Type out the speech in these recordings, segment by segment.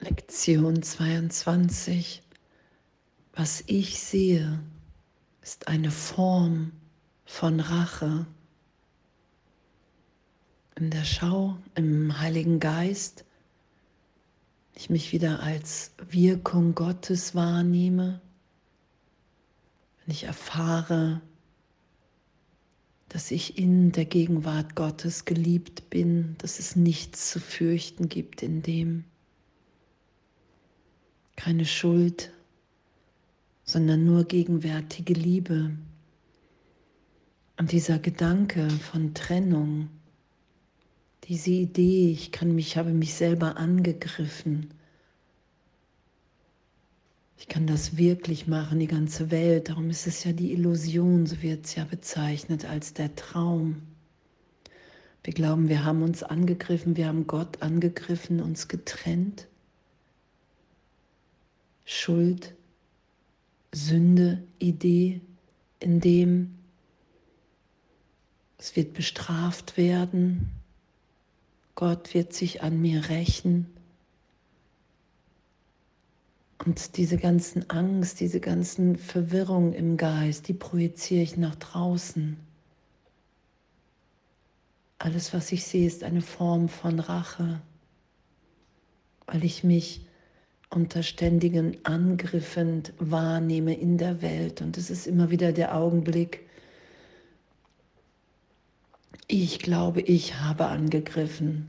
Lektion 22. Was ich sehe, ist eine Form von Rache. In der Schau im Heiligen Geist ich mich wieder als Wirkung Gottes wahrnehme, wenn ich erfahre, dass ich in der Gegenwart Gottes geliebt bin, dass es nichts zu fürchten gibt in dem, keine Schuld, sondern nur gegenwärtige Liebe. Und dieser Gedanke von Trennung, diese Idee, ich kann mich, habe mich selber angegriffen. Ich kann das wirklich machen, die ganze Welt. Darum ist es ja die Illusion, so wird es ja bezeichnet als der Traum. Wir glauben, wir haben uns angegriffen, wir haben Gott angegriffen, uns getrennt. Schuld, Sünde, Idee, in dem es wird bestraft werden, Gott wird sich an mir rächen. Und diese ganzen Angst, diese ganzen Verwirrung im Geist, die projiziere ich nach draußen. Alles, was ich sehe, ist eine Form von Rache, weil ich mich unter ständigen Angriffen wahrnehme in der Welt. Und es ist immer wieder der Augenblick, ich glaube, ich habe angegriffen.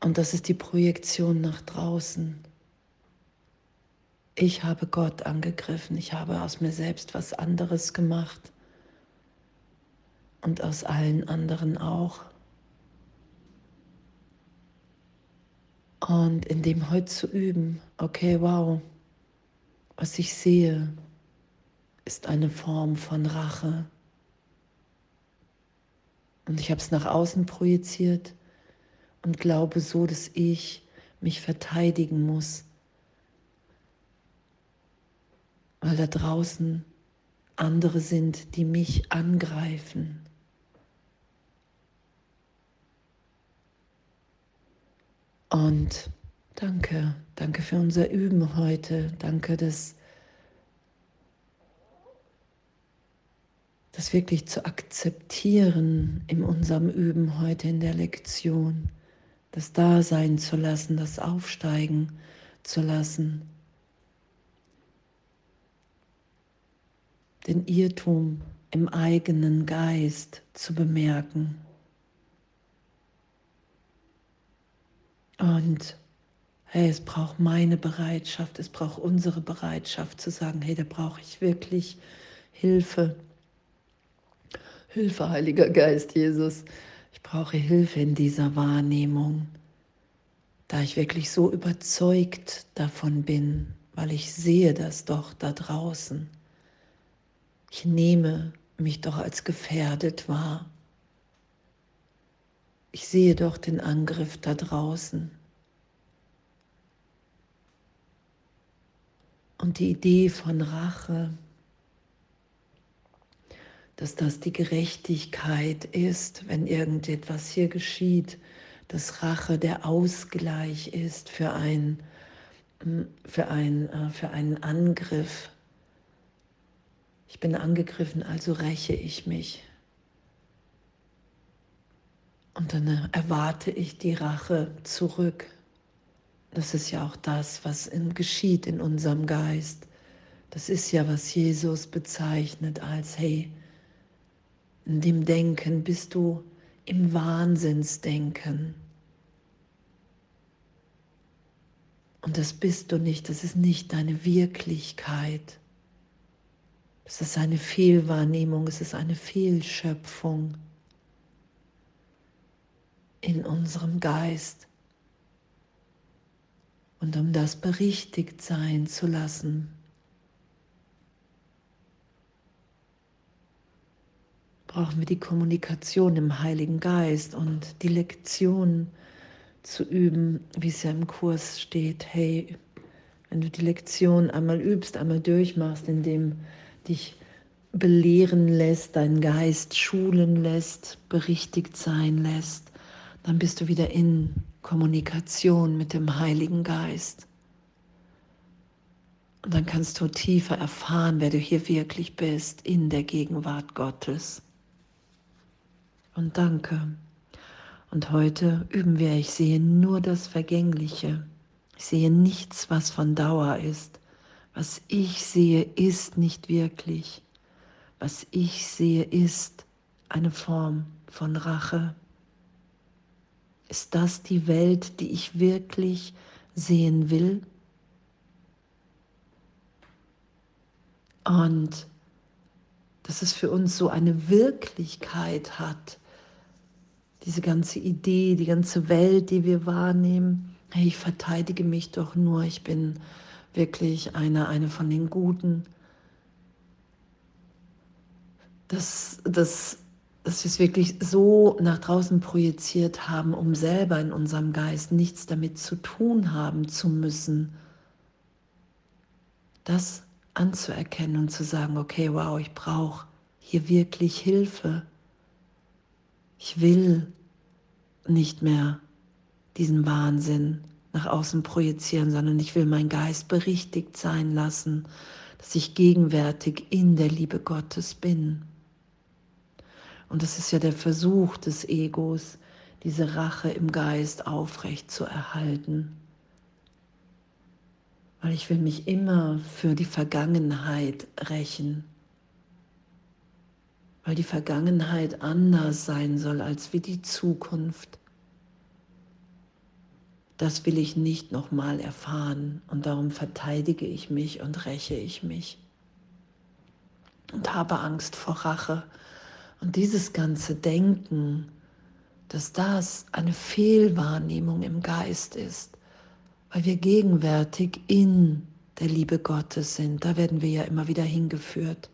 Und das ist die Projektion nach draußen. Ich habe Gott angegriffen, ich habe aus mir selbst was anderes gemacht und aus allen anderen auch. Und in dem heute zu üben, okay, wow, was ich sehe, ist eine Form von Rache. Und ich habe es nach außen projiziert und glaube so, dass ich mich verteidigen muss, weil da draußen andere sind, die mich angreifen. Und danke, danke für unser Üben heute. Danke, dass das wirklich zu akzeptieren in unserem Üben heute in der Lektion, das Dasein zu lassen, das Aufsteigen zu lassen, den Irrtum im eigenen Geist zu bemerken. Und hey, es braucht meine Bereitschaft, es braucht unsere Bereitschaft zu sagen, hey, da brauche ich wirklich Hilfe. Hilfe, Heiliger Geist, Jesus. Ich brauche Hilfe in dieser Wahrnehmung, da ich wirklich so überzeugt davon bin, weil ich sehe das doch da draußen. Ich nehme mich doch als gefährdet wahr. Ich sehe doch den Angriff da draußen. Und die Idee von Rache, dass das die Gerechtigkeit ist, wenn irgendetwas hier geschieht, dass Rache der Ausgleich ist für, ein, für, ein, äh, für einen Angriff. Ich bin angegriffen, also räche ich mich. Und dann äh, erwarte ich die Rache zurück. Das ist ja auch das, was in, geschieht in unserem Geist. Das ist ja, was Jesus bezeichnet als, hey, in dem Denken bist du im Wahnsinnsdenken. Und das bist du nicht, das ist nicht deine Wirklichkeit. Es ist eine Fehlwahrnehmung, es ist eine Fehlschöpfung in unserem Geist. Und um das berichtigt sein zu lassen, brauchen wir die Kommunikation im Heiligen Geist und die Lektion zu üben, wie es ja im Kurs steht. Hey, wenn du die Lektion einmal übst, einmal durchmachst, indem dich belehren lässt, deinen Geist schulen lässt, berichtigt sein lässt, dann bist du wieder in Kommunikation mit dem Heiligen Geist. Und dann kannst du tiefer erfahren, wer du hier wirklich bist in der Gegenwart Gottes. Und danke. Und heute üben wir, ich sehe nur das Vergängliche. Ich sehe nichts, was von Dauer ist. Was ich sehe, ist nicht wirklich. Was ich sehe, ist eine Form von Rache. Ist das die Welt, die ich wirklich sehen will? Und dass es für uns so eine Wirklichkeit hat, diese ganze Idee, die ganze Welt, die wir wahrnehmen. Hey, ich verteidige mich doch nur, ich bin wirklich eine, eine von den Guten. Dass, dass, dass wir es wirklich so nach draußen projiziert haben, um selber in unserem Geist nichts damit zu tun haben zu müssen. Das anzuerkennen und zu sagen, okay, wow, ich brauche hier wirklich Hilfe. Ich will nicht mehr diesen Wahnsinn nach außen projizieren, sondern ich will meinen Geist berichtigt sein lassen, dass ich gegenwärtig in der Liebe Gottes bin. Und das ist ja der Versuch des Egos, diese Rache im Geist aufrecht zu erhalten weil ich will mich immer für die Vergangenheit rächen, weil die Vergangenheit anders sein soll als wie die Zukunft. Das will ich nicht nochmal erfahren und darum verteidige ich mich und räche ich mich und habe Angst vor Rache. Und dieses ganze Denken, dass das eine Fehlwahrnehmung im Geist ist, weil wir gegenwärtig in der Liebe Gottes sind. Da werden wir ja immer wieder hingeführt.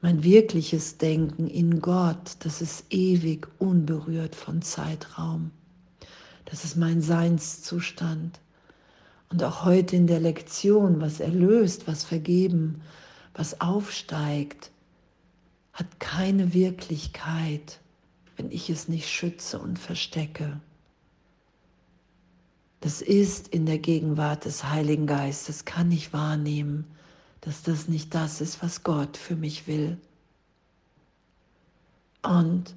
Mein wirkliches Denken in Gott, das ist ewig unberührt von Zeitraum. Das ist mein Seinszustand. Und auch heute in der Lektion, was erlöst, was vergeben, was aufsteigt, hat keine Wirklichkeit, wenn ich es nicht schütze und verstecke. Das ist in der Gegenwart des Heiligen Geistes, kann ich wahrnehmen, dass das nicht das ist, was Gott für mich will. Und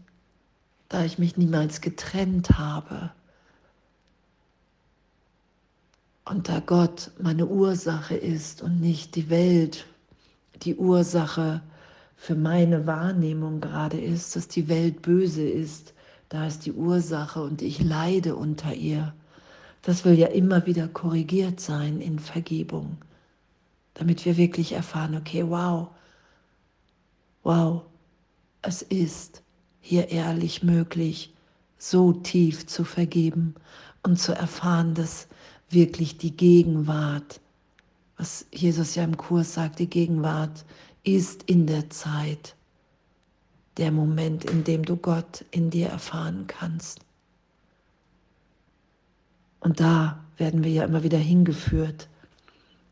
da ich mich niemals getrennt habe und da Gott meine Ursache ist und nicht die Welt die Ursache für meine Wahrnehmung gerade ist, dass die Welt böse ist, da ist die Ursache und ich leide unter ihr. Das will ja immer wieder korrigiert sein in Vergebung, damit wir wirklich erfahren, okay, wow, wow, es ist hier ehrlich möglich, so tief zu vergeben und zu erfahren, dass wirklich die Gegenwart, was Jesus ja im Kurs sagt, die Gegenwart ist in der Zeit der Moment, in dem du Gott in dir erfahren kannst. Und da werden wir ja immer wieder hingeführt.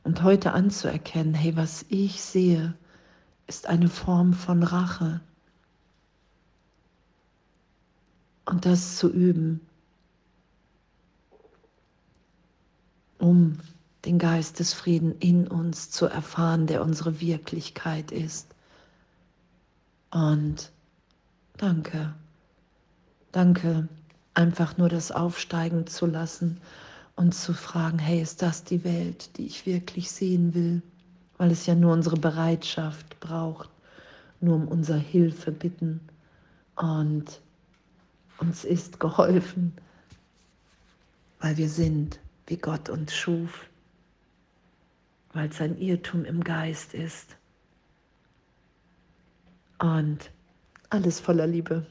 Und heute anzuerkennen, hey, was ich sehe, ist eine Form von Rache. Und das zu üben, um den Geist des Frieden in uns zu erfahren, der unsere Wirklichkeit ist. Und danke, danke einfach nur das aufsteigen zu lassen und zu fragen, hey, ist das die Welt, die ich wirklich sehen will? Weil es ja nur unsere Bereitschaft braucht, nur um unsere Hilfe bitten. Und uns ist geholfen, weil wir sind, wie Gott uns schuf, weil es ein Irrtum im Geist ist. Und alles voller Liebe.